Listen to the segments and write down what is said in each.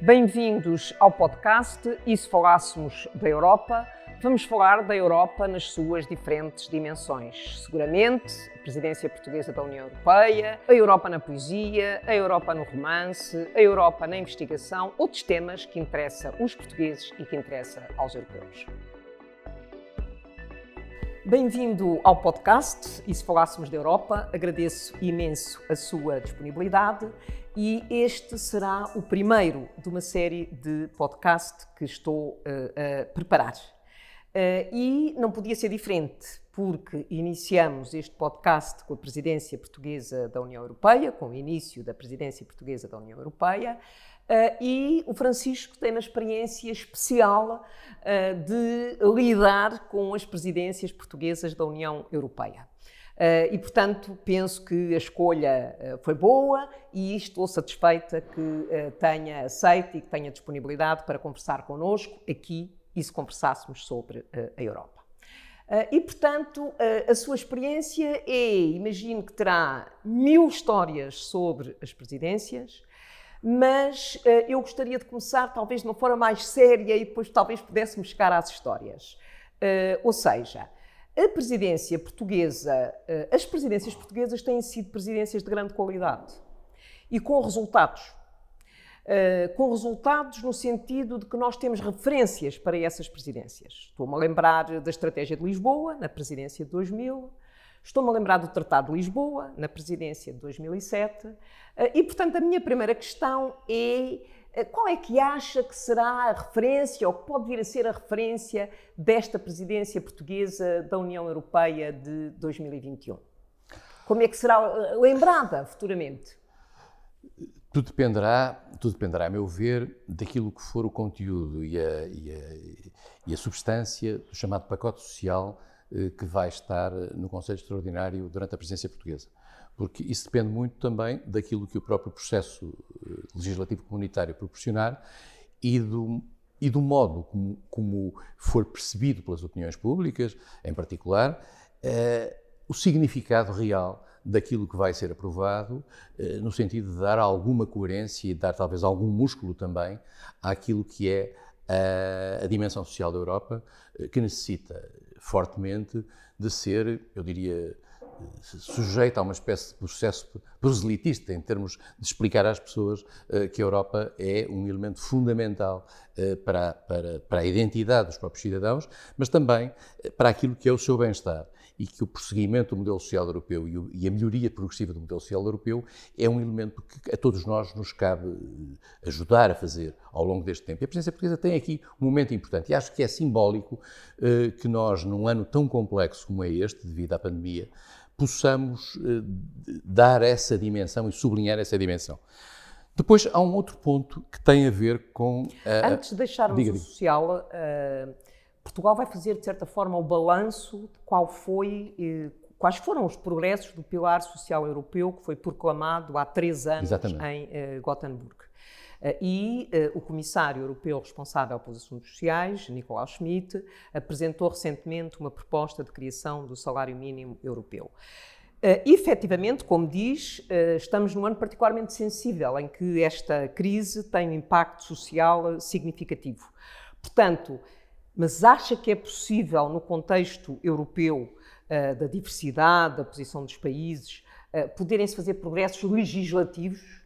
Bem-vindos ao podcast E se falássemos da Europa? Vamos falar da Europa nas suas diferentes dimensões. Seguramente, a presidência portuguesa da União Europeia, a Europa na poesia, a Europa no romance, a Europa na investigação, outros temas que interessam os portugueses e que interessam aos europeus. Bem-vindo ao podcast E se falássemos da Europa? Agradeço imenso a sua disponibilidade e este será o primeiro de uma série de podcast que estou uh, a preparar. Uh, e não podia ser diferente, porque iniciamos este podcast com a presidência portuguesa da União Europeia, com o início da presidência portuguesa da União Europeia, Uh, e o Francisco tem uma experiência especial de lidar com as presidências portuguesas da União Europeia. Uh, e, portanto, penso que a escolha foi boa e estou satisfeita que tenha aceito e que tenha disponibilidade para conversar connosco aqui e se conversássemos sobre a Europa. e, portanto, a sua experiência é, imagino que terá mil histórias sobre as presidências, mas eu gostaria de começar talvez de uma forma mais séria e depois talvez pudéssemos chegar às histórias. Ou seja, a presidência portuguesa, uh, as presidências portuguesas têm sido presidências de grande qualidade e com resultados. com resultados no sentido de que nós temos referências para essas presidências. Estou-me a lembrar da Estratégia de Lisboa, na presidência de 2000, Estou-me a lembrar do Tratado de Lisboa, na presidência de 2007, eh, e, portanto, a minha primeira questão é eh, qual é que acha que será a referência, ou que pode vir a ser a referência desta presidência portuguesa da União Europeia de 2021? Como é que será eh, lembrada futuramente? Tudo dependerá, tudo dependerá, a meu ver, daquilo que for o conteúdo e a, e a, e a substância do chamado pacote social eh, que vai estar eh, no Conselho Extraordinário durante a presidência portuguesa. Porque isso depende muito também daquilo que o próprio processo eh, legislativo comunitário proporcionar e do, e do modo como, como for percebido pelas opiniões públicas, em particular, eh, o significado real daquilo que vai ser aprovado, eh, no sentido de dar alguma coerência e dar talvez algum músculo também àquilo que é a, a dimensão social da Europa, que necessita fortemente de ser, eu diria, sujeita a uma espécie de processo proselitista, em termos de explicar às pessoas uh, que a Europa é um elemento fundamental uh, para, para, para a identidade dos próprios cidadãos, mas também uh, para aquilo que é o seu bem-estar e que o prosseguimento do modelo social europeu e, a melhoria progressiva do modelo social europeu é um elemento que a todos nós nos cabe eh, ajudar a fazer ao longo deste tempo. E a presidência portuguesa tem aqui um momento importante e acho que é simbólico eh, que nós, num ano tão complexo como é este, devido à pandemia, possamos eh, dar essa dimensão e sublinhar essa dimensão. Depois há um outro ponto que tem a ver com. Antes de deixarmos o social, uh, Portugal vai fazer, de certa forma, o balanço de qual foi, eh, quais foram os progressos do pilar social europeu que foi proclamado há três anos Exatamente. em eh, Gothenburg. Eh, e o comissário europeu responsável pelos assuntos sociais, Nicolau Schmidt, apresentou recentemente uma proposta de criação do salário mínimo europeu. Uh, efetivamente, como diz, uh, estamos num ano particularmente sensível em que esta crise tem um impacto social significativo. Portanto, mas acha que é possível, no contexto europeu, uh, da diversidade, da posição dos países, uh, poderem-se fazer progressos legislativos?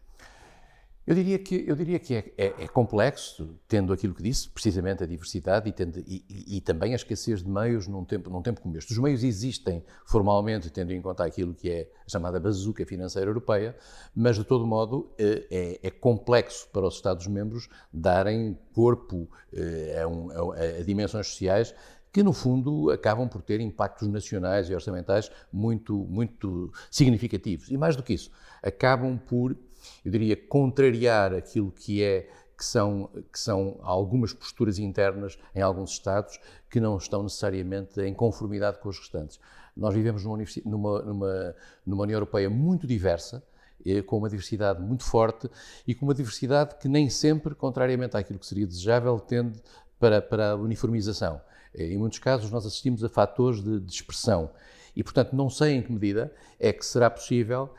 Eu diria que, eu diria que é, é, é complexo, tendo aquilo que disse, precisamente a diversidade e, tendo, e, e, e, também a escassez de meios num tempo, num tempo como este. Os meios existem formalmente, tendo em conta aquilo que é a chamada bazuca financeira europeia, mas de todo modo eh, é, é complexo para os Estados-membros darem corpo eh, a, um, a, a dimensões sociais que no fundo acabam por ter impactos nacionais e orçamentais muito, muito significativos. E mais do que isso, acabam por eu diria, contrariar aquilo que é que são, que são algumas posturas internas em alguns Estados que não estão necessariamente em conformidade com os restantes. Nós vivemos numa, numa, numa, numa União Europeia muito diversa, eh, com uma diversidade muito forte e com uma diversidade que nem sempre, contrariamente àquilo que seria desejável, tende para, para a uniformização. Eh, em muitos casos, nós assistimos a fatores de, expressão E, portanto, não sei em que medida é que será possível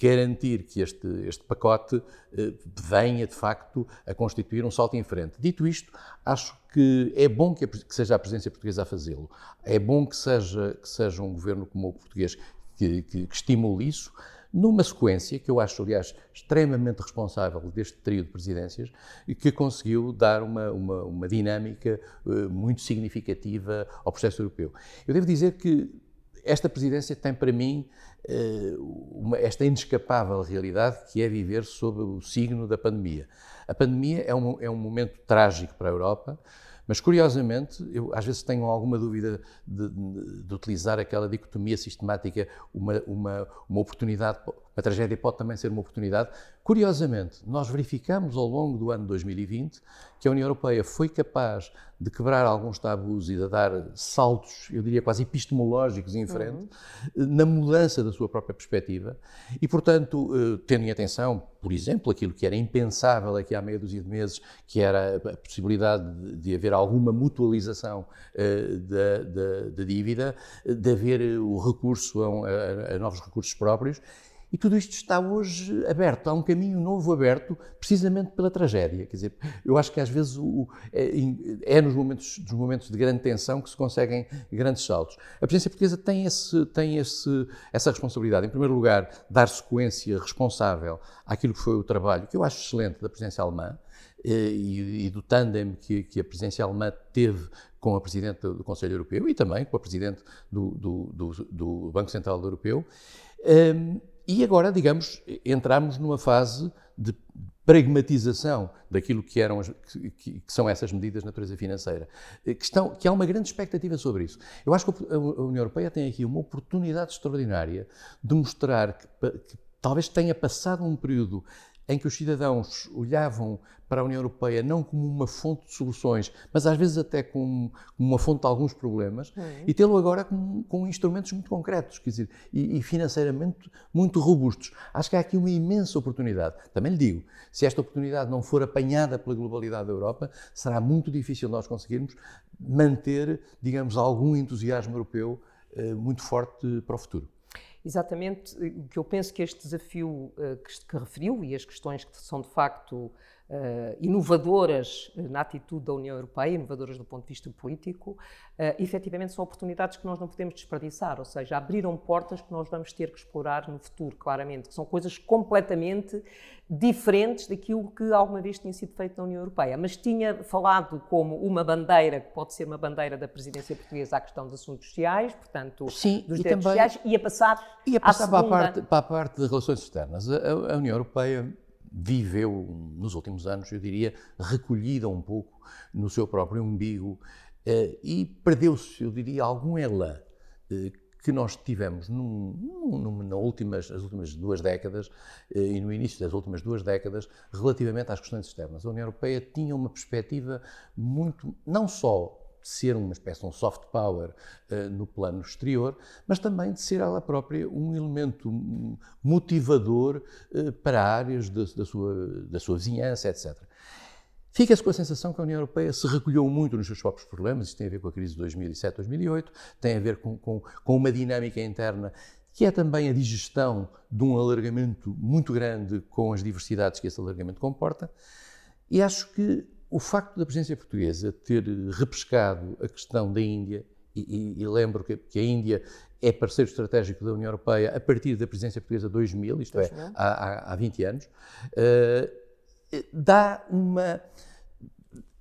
garantir que este, este pacote venha, de facto, a constituir um salto em frente. Dito isto, acho que é bom que, a, que seja a presidência portuguesa a fazê-lo. É bom que seja, que seja um governo como o português que, que, que estimule isso numa sequência que eu acho, aliás, extremamente responsável deste trio de presidências que conseguiu dar uma, uma, uma dinâmica uh, muito significativa ao processo europeu. Eu devo dizer que esta presidência tem para mim uh, uma, esta inescapável realidade que é viver sob o signo da pandemia. A pandemia é um, é um momento trágico para a Europa. Mas, curiosamente, eu às vezes tenho alguma dúvida de, de, de utilizar aquela dicotomia sistemática, uma, uma, uma oportunidade, a tragédia pode também ser uma oportunidade. Curiosamente, nós verificamos ao longo do ano 2020 que a União Europeia foi capaz de quebrar alguns tabus e de dar saltos, eu diria quase epistemológicos em frente, uhum. na mudança da sua própria perspectiva. E, portanto, eh, tendo em atenção, por exemplo, aquilo que era impensável aqui há meia dúzia de meses, que era a possibilidade de haver alguma mutualização uh, da, da, da, dívida, de haver o recurso a, a, a novos recursos próprios, e tudo isto está hoje aberto, há um caminho novo aberto, precisamente pela tragédia. Quer dizer, eu acho que às vezes o, é, é, nos momentos, nos momentos de grande tensão que se conseguem grandes saltos. A presidência portuguesa tem, esse, tem esse, essa responsabilidade. Em primeiro lugar, dar sequência responsável àquilo que foi o trabalho, que eu acho excelente, da presidência alemã. Eh, e, e, do tandem que, que, a presidência alemã teve com a Presidente do Conselho Europeu e também com a Presidente do, do, do, do Banco Central Europeu. Um, ehm, e agora, digamos, entramos numa fase de pragmatização daquilo que, eram as, que, que, são essas medidas de natureza financeira, que, estão, que há uma grande expectativa sobre isso. Eu acho que a União Europeia tem aqui uma oportunidade extraordinária de mostrar que, que talvez tenha passado um período em que os cidadãos olhavam para a União Europeia não como uma fonte de soluções, mas às vezes até como uma fonte de alguns problemas, uhum. e tê-lo agora com, com, instrumentos muito concretos, quer dizer, e, e, financeiramente muito robustos. Acho que há aqui uma imensa oportunidade. Também lhe digo, se esta oportunidade não for apanhada pela globalidade da Europa, será muito difícil nós conseguirmos manter, digamos, algum entusiasmo europeu eh, muito forte para o futuro. Exatamente, o que eu penso que este desafio uh, que, referiu e as questões que são de facto inovadoras na atitude da União Europeia, inovadoras do ponto de vista político, uh, efetivamente são oportunidades que nós não podemos desperdiçar, ou seja, abriram portas que nós vamos ter que explorar no futuro, claramente, que são coisas completamente diferentes daquilo que alguma vez tinha sido feito na União Europeia. Mas tinha falado como uma bandeira, que pode ser uma bandeira da presidência portuguesa à questão dos assuntos sociais, portanto, Sim, dos direitos também, sociais, ia passar, ia passar para, a parte, para a parte de relações externas. A, a União Europeia viveu, nos últimos anos, eu diria, recolhida um pouco no seu próprio umbigo eh, e perdeu-se, eu diria, algum elan eh, que nós tivemos num, num, nas últimas, as últimas duas décadas eh, e no início das últimas duas décadas relativamente às questões externas. A União Europeia tinha uma perspectiva muito, não só ser uma espécie de um soft power uh, no plano exterior, mas também de ser ela própria um elemento motivador uh, para áreas da, da, sua, da sua vizinhança, etc. Fica-se com a sensação que a União Europeia se recolheu muito nos seus próprios problemas, isso tem a ver com a crise de 2007, 2008, tem a ver com, com, com uma dinâmica interna que é também a digestão de um alargamento muito grande com as diversidades que esse alargamento comporta. E acho que o facto da presidência portuguesa ter repescado a questão da Índia, e, e, e lembro que, que, a Índia é parceiro estratégico da União Europeia a partir da presidência portuguesa 2000, isto é, há, há 20 anos, uh, dá uma.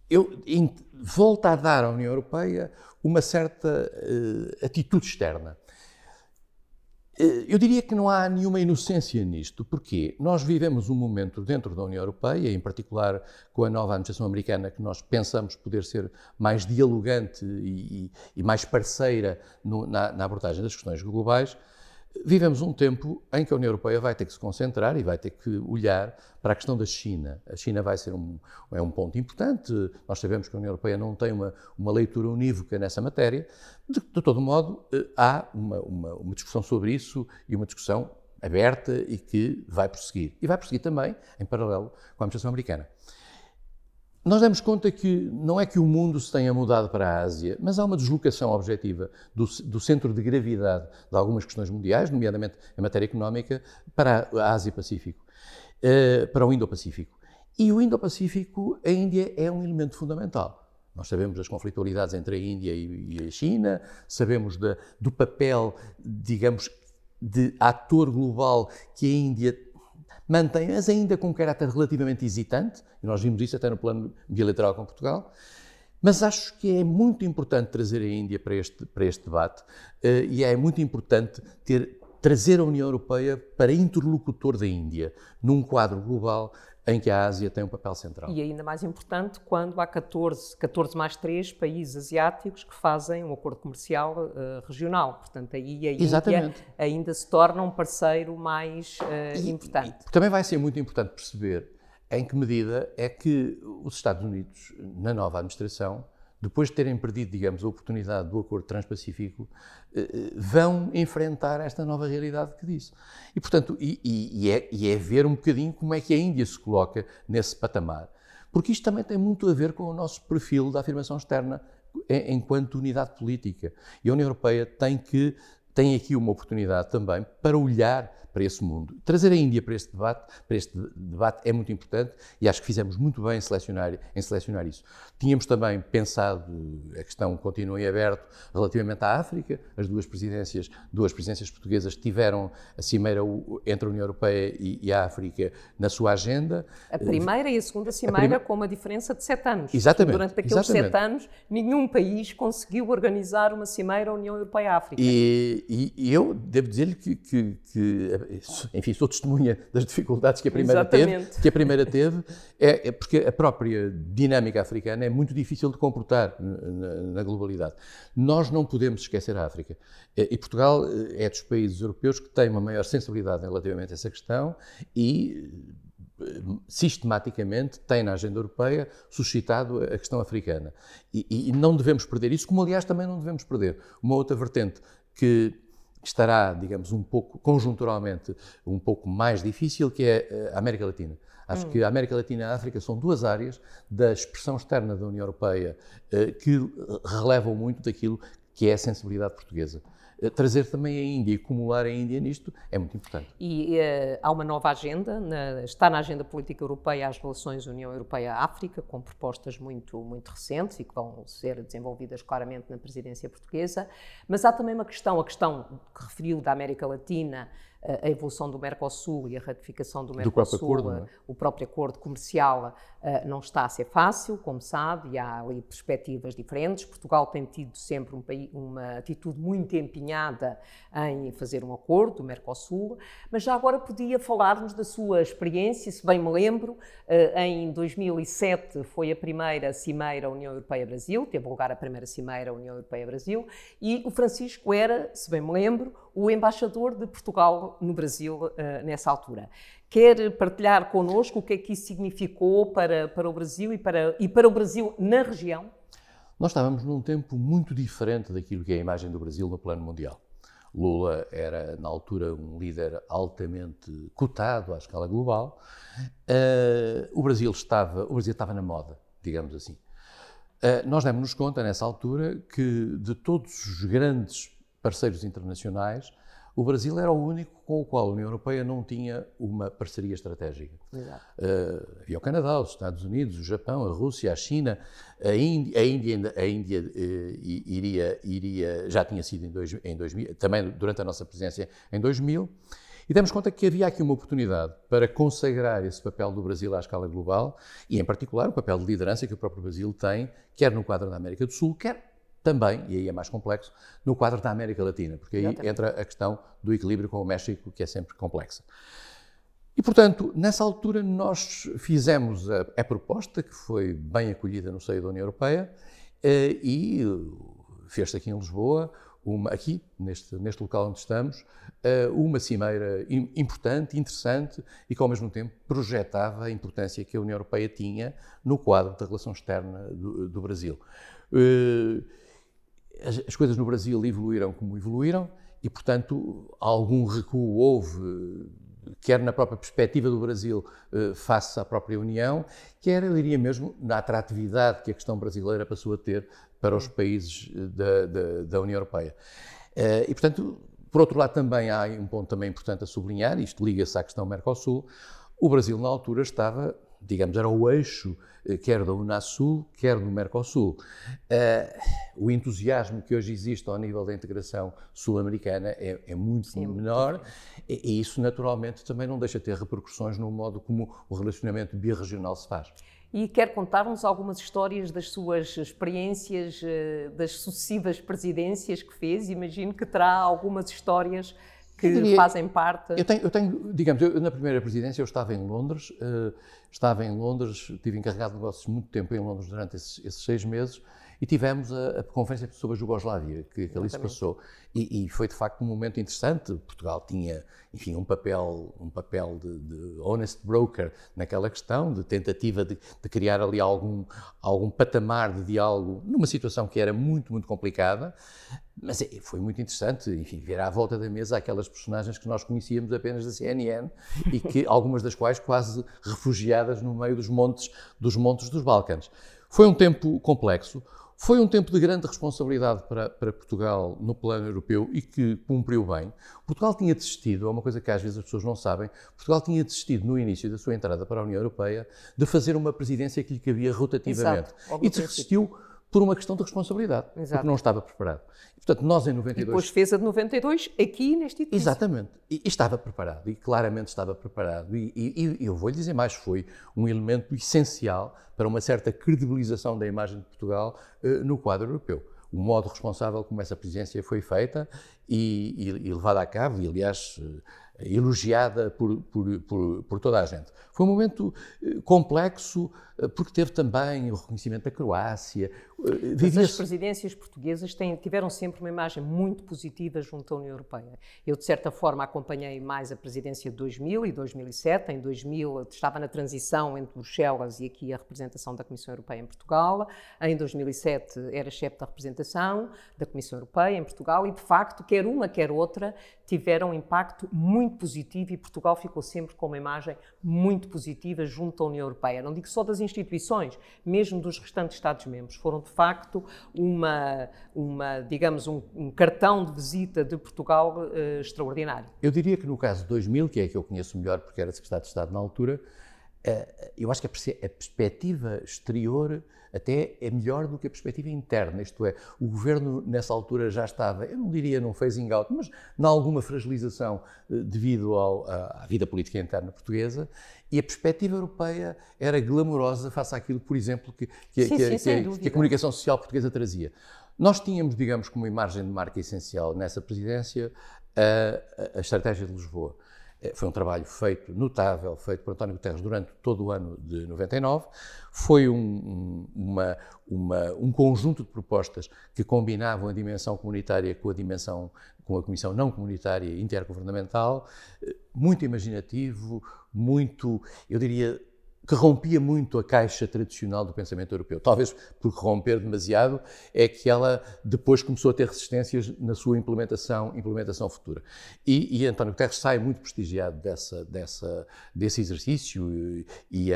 Eu, in, volta a dar à União Europeia uma certa uh, atitude externa. Eh, eu diria que não há nenhuma inocência nisto, porque nós vivemos um momento dentro da União Europeia, em particular com a nova administração americana, que nós pensamos poder ser mais dialogante e, e mais parceira no, na, na abordagem das questões globais, Vivemos um tempo em que a União Europeia vai ter que se concentrar e vai ter que olhar para a questão da China. A China vai ser um, é um ponto importante. Nós sabemos que a União Europeia não tem uma, uma leitura unívoca nessa matéria. De, de todo modo, eh, há uma, uma, uma discussão sobre isso e uma discussão aberta e que vai prosseguir. E vai prosseguir também em paralelo com a administração americana. Nós damos conta que não é que o mundo se tenha mudado para a Ásia, mas há uma deslocação objetiva do, do centro de gravidade de algumas questões mundiais, nomeadamente em matéria económica, para a Ásia-Pacífico, uh, para o Indo-Pacífico. E o Indo-Pacífico, a Índia é um elemento fundamental. Nós sabemos das conflitualidades entre a Índia e, a China, sabemos do papel, digamos, de ator global que a Índia mantém, mas ainda com um caráter relativamente hesitante, e nós vimos isso até no plano bilateral com Portugal. Mas acho que é muito importante trazer a Índia para este, para este debate uh, e é muito importante ter, trazer a União Europeia para interlocutor da Índia, num quadro global em que a Ásia tem um papel central. E ainda mais importante quando há 14, 14 mais 3 países asiáticos que fazem um acordo comercial uh, regional. Portanto, aí a Exatamente. Índia ainda se torna um parceiro mais uh, e, importante. E, também vai ser muito importante perceber em que medida é que os Estados Unidos, na nova administração, depois de terem perdido, digamos, a oportunidade do acordo transpacífico, eh, eh, vão enfrentar esta nova realidade que disse. E, portanto, e, e, é, e, é, ver um bocadinho como é que a Índia se coloca nesse patamar. Porque isto também tem muito a ver com o nosso perfil da afirmação externa enquanto unidade política. E a União Europeia tem que tem aqui uma oportunidade também para olhar para esse mundo. Trazer a Índia para este debate, para este debate é muito importante e acho que fizemos muito bem em selecionar, em selecionar isso. Tínhamos também pensado, a questão continua em aberto, relativamente à África, as duas presidências, duas presidências portuguesas tiveram a cimeira entre a União Europeia e, e a África na sua agenda. A primeira e a segunda cimeira a prima... com uma diferença de sete anos. Exatamente. Durante aqueles exatamente. sete anos, nenhum país conseguiu organizar uma cimeira União Europeia-África. E, e, e, eu devo dizer-lhe que, que, que enfim, sou testemunha das dificuldades que a primeira Exatamente. teve, que a primeira teve, é, é, porque a própria dinâmica africana é muito difícil de comportar na, na, globalidade. Nós não podemos esquecer a África. E Portugal é dos países europeus que tem uma maior sensibilidade relativamente a essa questão e sistematicamente tem na agenda europeia suscitado a questão africana. E, e, não devemos perder isso, como aliás também não devemos perder uma outra vertente que estará, digamos, um pouco, conjunturalmente, um pouco mais difícil, que é eh, a América Latina. Acho hum. que a América Latina e a África são duas áreas da expressão externa da União Europeia eh, que relevam muito daquilo que é a sensibilidade portuguesa. Eh, trazer também a Índia e acumular a Índia nisto é muito importante. E uh, há uma nova agenda, na, está na agenda política europeia as relações União Europeia-África, com propostas muito, muito recentes e que vão ser desenvolvidas claramente na presidência portuguesa, mas há também uma questão, a questão que referiu da América Latina, a evolução do Mercosul e a ratificação do Mercosul, do próprio acordo, é? o próprio acordo comercial eh, não está a ser fácil, como sabe, e há ali perspectivas diferentes. Portugal tem tido sempre um, uma atitude muito empenhada em fazer um acordo do Mercosul, mas já agora podia falar-nos da sua experiência, se bem me lembro, eh, em 2007 foi a primeira Cimeira União Europeia-Brasil, teve lugar a primeira Cimeira União Europeia-Brasil, e o Francisco era, se bem me lembro, o embaixador de Portugal no Brasil uh, nessa altura. Quer partilhar connosco o que é que isso significou para, para o Brasil e para, e para o Brasil na região? Nós estávamos num tempo muito diferente daquilo que é a imagem do Brasil no plano mundial. Lula era, na altura, um líder altamente cotado à escala global. Uh, o, Brasil estava, o Brasil estava na moda, digamos assim. Uh, nós demos-nos conta, nessa altura, que de todos os grandes parceiros internacionais, o Brasil era o único com o qual a União Europeia não tinha uma parceria estratégica. Uh, havia o Canadá, os Estados Unidos, o Japão, a Rússia, a China, a Índia, a Índia, a Índia uh, iria, iria, já tinha sido em, dois, em 2000, também durante a nossa presidência em 2000, e demos conta que havia aqui uma oportunidade para consagrar esse papel do Brasil à escala global e, em particular, o papel de liderança que o próprio Brasil tem, quer no quadro da América do Sul, quer também, e aí é mais complexo, no quadro da América Latina, porque aí entra a questão do equilíbrio com o México, que é sempre complexa. E, portanto, nessa altura nós fizemos a, a proposta, que foi bem acolhida no seio da União Europeia, eh, e fez-se aqui em Lisboa, uma, aqui, neste, neste local onde estamos, eh, uma cimeira importante, interessante e que, ao mesmo tempo, projetava a importância que a União Europeia tinha no quadro da relação externa do, do Brasil. As, as coisas no Brasil evoluíram como evoluíram e, portanto, algum recuo houve quer na própria perspectiva do Brasil uh, face à própria União, quer, eu diria mesmo, na atratividade que a questão brasileira passou a ter para os países da, da, da União Europeia. Uh, e, portanto, por outro lado, também há um ponto também importante a sublinhar, isto liga-se à questão Mercosul, o Brasil, na altura, estava, digamos, era o eixo eh, quer da Unasul, quer do Mercosul. Uh, o entusiasmo que hoje existe ao nível da integração sul-americana é, é, muito Sim, menor muito e, e, isso, naturalmente, também não deixa de ter repercussões no modo como o relacionamento biregional se faz. E quer contar-nos algumas histórias das suas experiências, eh, das sucessivas presidências que fez? Imagino que terá algumas histórias que diria, fazem parte. Eu tenho, eu tenho digamos, eu, na primeira presidência eu estava em Londres, uh, estava em Londres, tive encarregado de negócios muito tempo em Londres durante esses, esses seis meses e tivemos a, a, conferência sobre a Jugoslávia, que, que ali se passou. E, e, foi de facto um momento interessante. Portugal tinha, enfim, um papel, um papel de, de honest broker naquela questão, de tentativa de, de, criar ali algum, algum patamar de diálogo numa situação que era muito, muito complicada. Mas é, foi muito interessante, enfim, ver à volta da mesa aquelas personagens que nós conhecíamos apenas da CNN e que algumas das quais quase refugiadas no meio dos montes dos montes dos Balcãs. Foi um tempo complexo. Foi um tempo de grande responsabilidade para, para, Portugal no plano europeu e que cumpriu bem. Portugal tinha desistido, é uma coisa que às vezes as pessoas não sabem, Portugal tinha desistido no início da sua entrada para a União Europeia de fazer uma presidência que lhe cabia rotativamente. Exato, e desistiu por uma questão de responsabilidade, Exato. porque não estava preparado. E, portanto, nós em 92... E depois fez a de 92 aqui neste edifício. Exatamente. E, e estava preparado, e claramente estava preparado. E, e, eu vou lhe dizer mais, foi um elemento essencial para uma certa credibilização da imagem de Portugal uh, no quadro europeu. O modo responsável como essa presidência foi feita e, levada a cabo, e aliás elogiada por, por, por, por, toda a gente. Foi um momento eh, complexo, eh, porque teve também o reconhecimento da Croácia. Eh, Mas as presidências portuguesas têm, tiveram sempre uma imagem muito positiva junto à União Europeia. Eu, de certa forma, acompanhei mais a presidência de 2000 e 2007. Em 2000 estava na transição entre Bruxelas e aqui a representação da Comissão Europeia em Portugal. Em 2007 era chefe da representação da Comissão Europeia em Portugal e, de facto, quer uma, quer outra, tiveram um impacto muito positivo e Portugal ficou sempre com uma imagem muito positiva junto à União Europeia. Não digo só das instituições, mesmo dos restantes Estados-membros. Foram, de facto, uma, uma digamos, um, um cartão de visita de Portugal uh, extraordinário. Eu diria que no caso de 2000, que é que eu conheço melhor porque era secretário de Estado na altura, eu acho que a, perspectiva exterior até é melhor do que a perspectiva interna, isto é, o governo nessa altura já estava, eu não diria num phasing out, mas em alguma fragilização eh, devido ao, à, vida política interna portuguesa e a perspectiva europeia era glamourosa face àquilo, por exemplo, que, que, sim, que, sim, que a comunicação social portuguesa trazia. Nós tínhamos, digamos, como imagem de marca essencial nessa presidência a, a estratégia de Lisboa. Eh, foi um trabalho feito, notável, feito por António Guterres durante todo o ano de 99. Foi um, uma, uma, um conjunto de propostas que combinavam a dimensão comunitária com a dimensão, com a Comissão não comunitária intergovernamental, eh, muito imaginativo, muito, eu diria, que rompia muito a caixa tradicional do pensamento europeu. Talvez por romper demasiado, é que ela depois começou a ter resistências na sua implementação, implementação futura. E, e António Guterres sai muito prestigiado dessa, dessa, desse exercício e, e,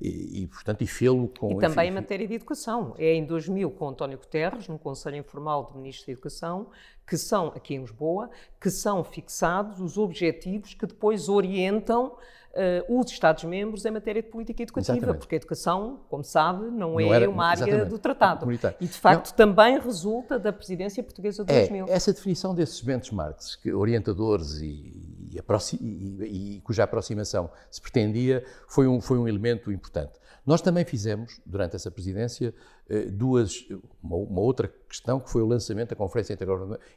e, e portanto, e fê-lo com... E também enfim, em matéria de educação. É em 2000, com António Guterres, num Conselho Informal de Ministros da Educação, que são, aqui em Lisboa, que são fixados os objetivos que depois orientam uh, os Estados-membros em matéria de política educativa, exatamente. porque a educação, como sabe, não, não é era, uma área do tratado. E, de facto, não. também resulta da presidência portuguesa de é, 2000. Essa definição desses benchmarks, que, orientadores e, e, e, e, cuja aproximação se pretendia, foi um, foi um elemento importante. Nós também fizemos, durante essa presidência, eh, duas, uma, uma, outra questão que foi o lançamento da Conferência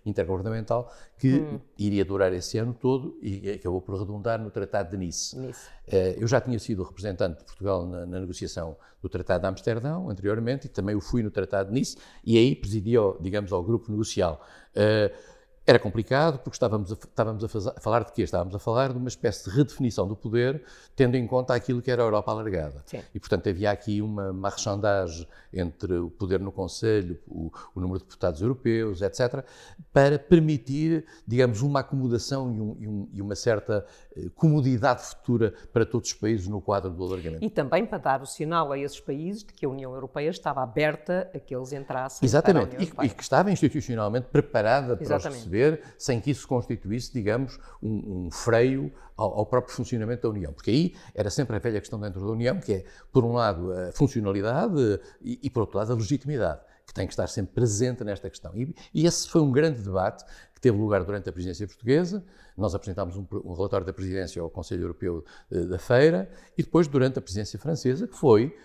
Intergovernamental, que hum. iria durar esse ano todo e acabou por redundar no Tratado de Nice. Nice. Eh, eu já tinha sido representante de Portugal na, na, negociação do Tratado de Amsterdão anteriormente e também o fui no Tratado de Nice e aí presidia, digamos, ao grupo negocial. Uh, Era complicado porque estávamos, a, estávamos a, a, falar de quê? Estávamos a falar de uma espécie de redefinição do poder, tendo em conta aquilo que era a Europa alargada. Sim. E, portanto, havia aqui uma marchandagem entre o poder no Conselho, o, o, número de deputados europeus, etc., para permitir, digamos, uma acomodação e, um, e, um, e uma certa eh, comodidade futura para todos os países no quadro do alargamento. E também para dar o sinal a esses países de que a União Europeia estava aberta a que eles entrassem Exatamente, e, e, que estava institucionalmente preparada para Exatamente. os receber, sem que isso constituísse, digamos, um, um freio ao, ao, próprio funcionamento da União. Porque aí era sempre a velha questão dentro da União, que é, por um lado, a funcionalidade e, e por outro lado, a legitimidade que tem que estar sempre presente nesta questão. E, e, esse foi um grande debate que teve lugar durante a presidência portuguesa. Nós apresentámos um, um relatório da presidência ao Conselho Europeu eh, da Feira e depois durante a presidência francesa, que foi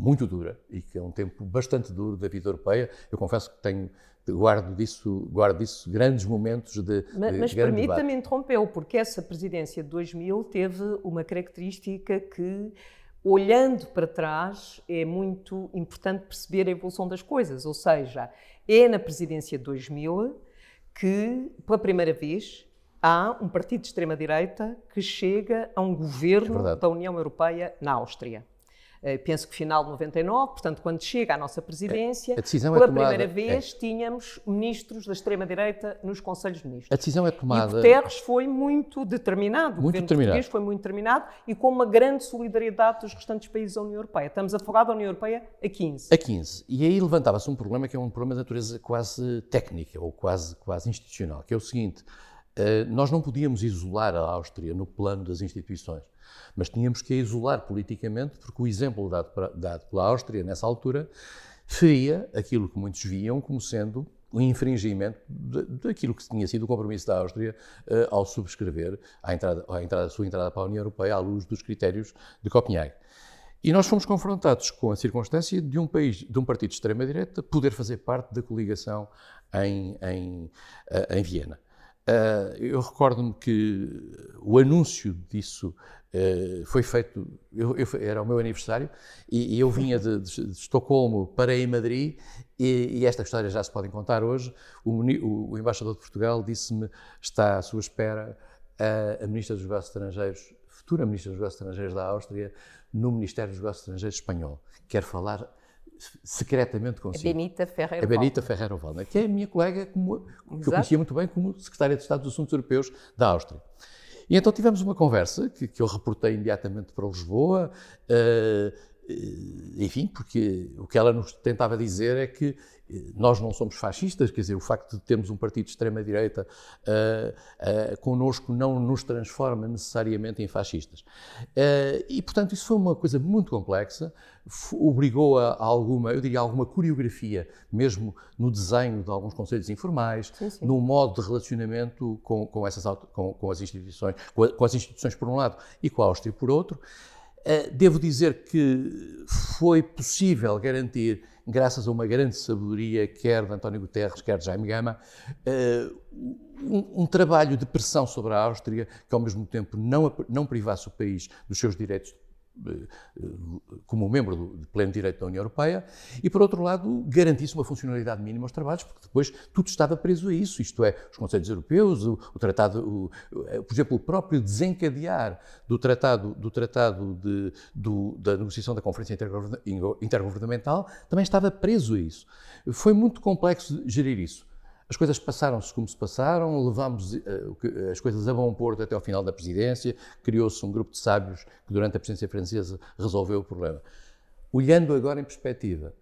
muito dura e que é um tempo bastante duro da vida europeia. Eu confesso que tenho guardo disso, guardo disso grandes momentos de. Mas, de mas permita-me interrompê-lo, porque essa presidência de 2000 teve uma característica que, olhando para trás, é muito importante perceber a evolução das coisas. Ou seja, é na presidência de 2000 que, pela primeira vez, há um partido de extrema-direita que chega a um governo é da União Europeia na Áustria. Uh, penso que final de 99, portanto, quando chega à nossa presidência, a decisão pela é tomada, primeira vez é. tínhamos ministros da extrema-direita nos Conselhos de Ministros. A decisão é tomada. E Guterres foi muito determinado, muito o governo determinado. português foi muito determinado e com uma grande solidariedade dos restantes países da União Europeia. Estamos a falar da União Europeia a 15. A 15. E aí levantava-se um problema que é um problema de natureza quase técnica ou quase, quase institucional, que é o seguinte eh, nós não podíamos isolar a Áustria no plano das instituições, mas tínhamos que a isolar politicamente, porque o exemplo dado, para, dado pela Áustria nessa altura feria aquilo que muitos viam como sendo o infringimento daquilo que tinha sido o compromisso da Áustria uh, ao subscrever a, entrada, a, entrada, sua entrada para a União Europeia à luz dos critérios de Copenhague. E nós fomos confrontados com a circunstância de um país, de um partido de extrema-direita, poder fazer parte da coligação em, em, uh, em Viena. Uh, eu recordo-me que o anúncio disso uh, foi feito, eu, eu, era o meu aniversário, e, e eu vinha de, de, de, Estocolmo para em Madrid, e, e, esta história já se pode contar hoje. O, o, o embaixador de Portugal disse-me: está à sua espera a, a Ministra dos Negócios Estrangeiros, futura Ministra dos Negócios Estrangeiros da Áustria, no Ministério dos Negócios Estrangeiros espanhol. Quer falar secretamente consigo. A Benita Ferreira A Benita Ferreira Waldner, que é a minha colega como, que eu conhecia muito bem como secretária de Estado dos Assuntos Europeus da Áustria. E então tivemos uma conversa que, que eu reportei imediatamente para Lisboa, uh, enfim, porque o que ela nos tentava dizer é que nós não somos fascistas, quer dizer, o facto de termos um partido de extrema-direita uh, uh, connosco não nos transforma necessariamente em fascistas. Uh, e, portanto, isso foi uma coisa muito complexa, obrigou a, a, alguma, eu diria, alguma coreografia, mesmo no desenho de alguns conselhos informais, sim, sim. no modo de relacionamento com, com, essas, com, com as instituições, com, a, com as instituições por um lado e com a Áustria por outro. Devo dizer que foi possível garantir graças a uma grande sabedoria, quer de António Guterres, quer de Jaime Gama, uh, um, um, trabalho de pressão sobre a Áustria que, ao mesmo tempo, não, não privasse o país dos seus direitos eh, como membro de pleno direito da União Europeia, e, por outro lado, garantisse uma funcionalidade mínima aos trabalhos, porque depois tudo estava preso a isso, isto é, os Conselhos Europeus, o, o tratado, o, por exemplo, o próprio desencadear do tratado, do tratado de, do, da negociação da Conferência Intergovernamental também estava preso a isso. Foi muito complexo gerir isso. As coisas passaram-se como se passaram, levámos uh, as coisas a bom porto até ao final da presidência, criou-se um grupo de sábios que durante a presidência francesa resolveu o problema. Olhando agora em perspectiva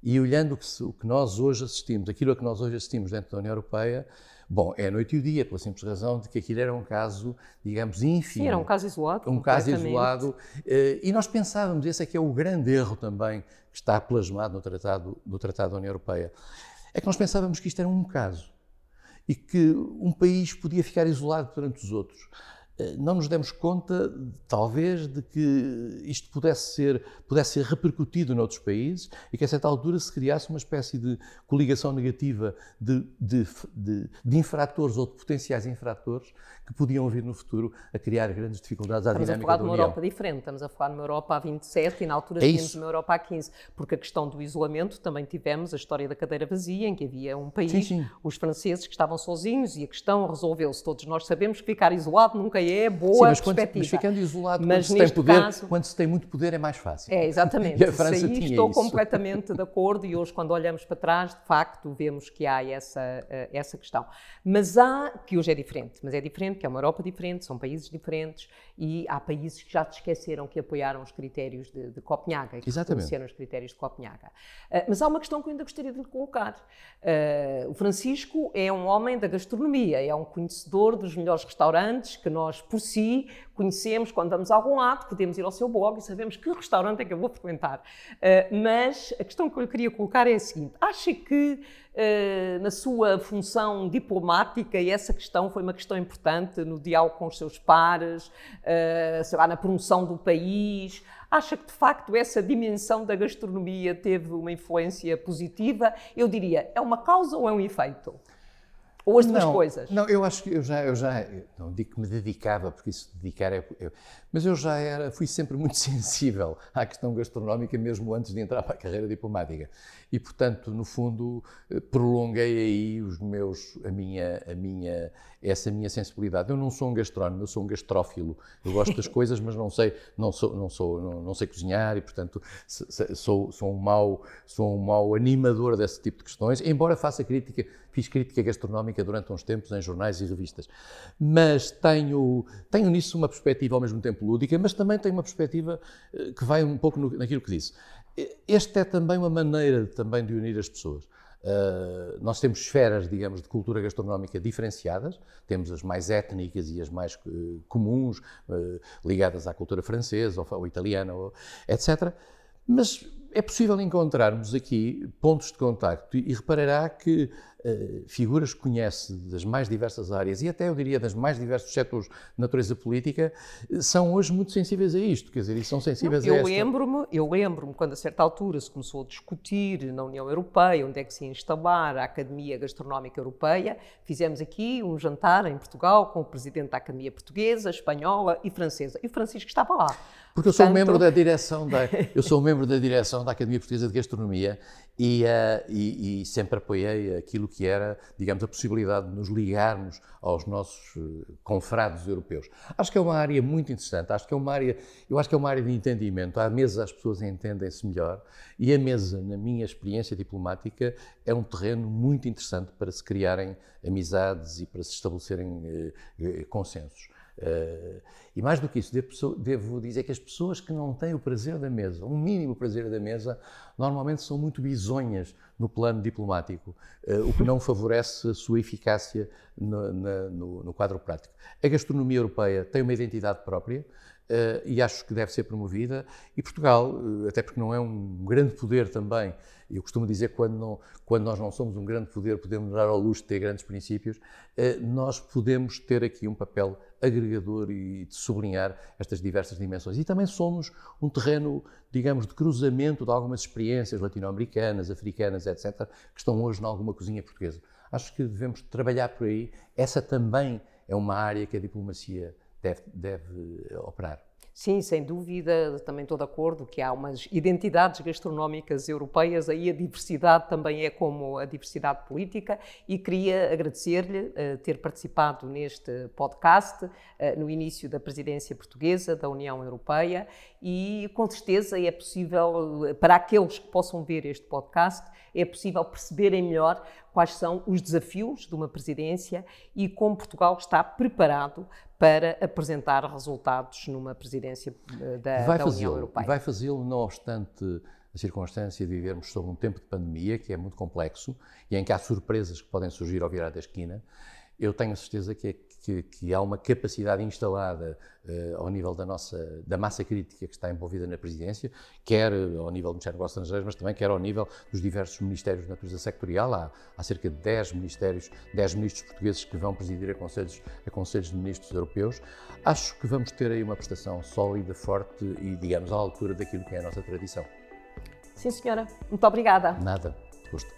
e olhando o que, o que nós hoje assistimos, aquilo a que nós hoje assistimos dentro da União Europeia, Bom, é noite e o dia, pela simples razão de que aquilo era um caso, digamos, ínfimo. Sim, era um caso isolado. Um caso isolado. Eh, e nós pensávamos, esse é que é o grande erro também que está plasmado no Tratado, no tratado da União Europeia é que nós pensávamos que isto era um caso e que um país podia ficar isolado perante os outros. Eh, não nos demos conta, talvez, de que isto pudesse ser, pudesse ser repercutido noutros países e que a certa altura se criasse uma espécie de coligação negativa de, de, de, de infratores ou de potenciais infratores que podiam vir no futuro a criar grandes dificuldades à estamos dinâmica Estamos a falar de uma Europa diferente, estamos a falar de uma Europa há 27 e na altura é tínhamos uma Europa há 15, porque a questão do isolamento também tivemos a história da cadeira vazia, em que havia um país, sim, sim. os franceses que estavam sozinhos e a questão resolveu-se. Todos nós sabemos que ficar isolado nunca é boa Sim, mas perspectiva. Quando, mas ficando isolado, mas quando, se tem poder, caso, quando se tem muito poder é mais fácil. É, exatamente. E a França aí estou isso. completamente de acordo e hoje quando olhamos para trás, de facto, vemos que há essa, eh, essa questão. Mas há, que hoje é diferente, mas é diferente, que é uma Europa diferente, são países diferentes e há países que já te esqueceram que apoiaram os critérios de, de Copenhaga, que reconheceram os critérios de Copenhaga. Uh, mas há uma questão que eu ainda gostaria de lhe colocar. Uh, o Francisco é um homem da gastronomia, é um conhecedor dos melhores restaurantes que nós, por si, conhecemos quando vamos a algum lado, podemos ir ao seu blog e sabemos que restaurante é que eu vou frequentar. Uh, mas a questão que eu lhe queria colocar é a seguinte: acha que uh, na sua função diplomática, essa questão foi uma questão importante no diálogo com os seus pares, uh, sei lá, na promoção do país, acha que de facto essa dimensão da gastronomia teve uma influência positiva? Eu diria, é uma causa ou é um efeito? Ou as duas não, coisas? Não, eu acho que eu já, eu já não digo que me dedicava, porque isso dedicar é. Eu, mas eu já era, fui sempre muito sensível à questão gastronómica, mesmo antes de entrar para a carreira diplomática. E, portanto, no fundo, eh, prolonguei aí os meus, a minha, a minha, essa minha sensibilidade. Eu não sou um gastrónomo, eu sou um gastrófilo. Eu gosto das coisas, mas não sei, não sou, não sou, não, não sei cozinhar e, portanto, sou, sou um mau, sou um mau animador desse tipo de questões. Embora faça crítica, fiz crítica gastronómica durante uns tempos em jornais e revistas, mas tenho, tenho nisso uma perspectiva ao mesmo tempo lúdica, mas também tenho uma perspectiva eh, que vai um pouco naquilo que disse. Esta é também uma maneira também de unir as pessoas. Uh, nós temos esferas, digamos, de cultura gastronómica diferenciadas, temos as mais étnicas e as mais uh, comuns, uh, ligadas à cultura francesa ou, ou italiana, ou, etc. Mas é possível encontrarmos aqui pontos de contacto e, e reparará que figuras que conhece das mais diversas áreas e até eu diria das mais diversos setores de natureza política são hoje muito sensíveis a isto, quer dizer, e são sensíveis Não, eu a lembro-me, Eu lembro-me quando a certa altura se começou a discutir na União Europeia onde é que se ia instalar a Academia Gastronómica Europeia, fizemos aqui um jantar em Portugal com o Presidente da Academia Portuguesa, Espanhola e Francesa, e o Francisco estava lá. Porque eu sou membro da direção da eu sou membro da direção da Academia Portuguesa de Gastronomia e, uh, e, e, sempre apoiei aquilo que era, digamos, a possibilidade de nos ligarmos aos nossos uh, confrados europeus. Acho que é uma área muito interessante. Acho que é uma área, eu acho que é uma área de entendimento. À mesa as pessoas entendem-se melhor e a mesa, na minha experiência diplomática, é um terreno muito interessante para se criarem amizades e para se estabelecerem uh, consensos. Uh, e mais do que isso, devo, dizer que as pessoas que não têm o prazer da mesa, um mínimo prazer da mesa, normalmente são muito bisonhas no plano diplomático, uh, o que não favorece a sua eficácia no, na, no, no, quadro prático. A gastronomia europeia tem uma identidade própria. Uh, e acho que deve ser promovida. E Portugal, até porque não é um grande poder também, eu costumo dizer que quando, não, quando nós não somos um grande poder, podemos dar ao luxo de ter grandes princípios, nós podemos ter aqui um papel agregador e de sublinhar estas diversas dimensões. E também somos um terreno, digamos, de cruzamento de algumas experiências latino-americanas, africanas, etc., que estão hoje em alguma cozinha portuguesa. Acho que devemos trabalhar por aí. Essa também é uma área que a diplomacia deve, deve operar. Sim, sem dúvida, também estou de acordo que há umas identidades gastronómicas europeias, aí a diversidade também é como a diversidade política e queria agradecer-lhe uh, ter participado neste podcast uh, no início da presidência portuguesa da União Europeia e com certeza é possível, para aqueles que possam ver este podcast, é possível perceberem melhor quais são os desafios de uma presidência e como Portugal está preparado para apresentar resultados numa presidência eh, da, da União Europeia. Vai fazê-lo, não obstante a circunstância de vivermos sob um tempo de pandemia, que é muito complexo e em que há surpresas que podem surgir ao virar da esquina. Eu tenho a certeza que, que, que, há uma capacidade instalada uh, ao nível da nossa da massa crítica que está envolvida na presidência, quer ao nível do Ministério dos Negócios Estrangeiros, mas também quer ao nível dos diversos ministérios de natureza sectorial. Há, há, cerca de 10 ministérios, 10 ministros portugueses que vão presidir a conselhos, a conselhos de ministros europeus. Acho que vamos ter aí uma prestação sólida, forte e, digamos, à altura daquilo que é a nossa tradição. Sim, senhora. Muito obrigada. Nada. Gosto.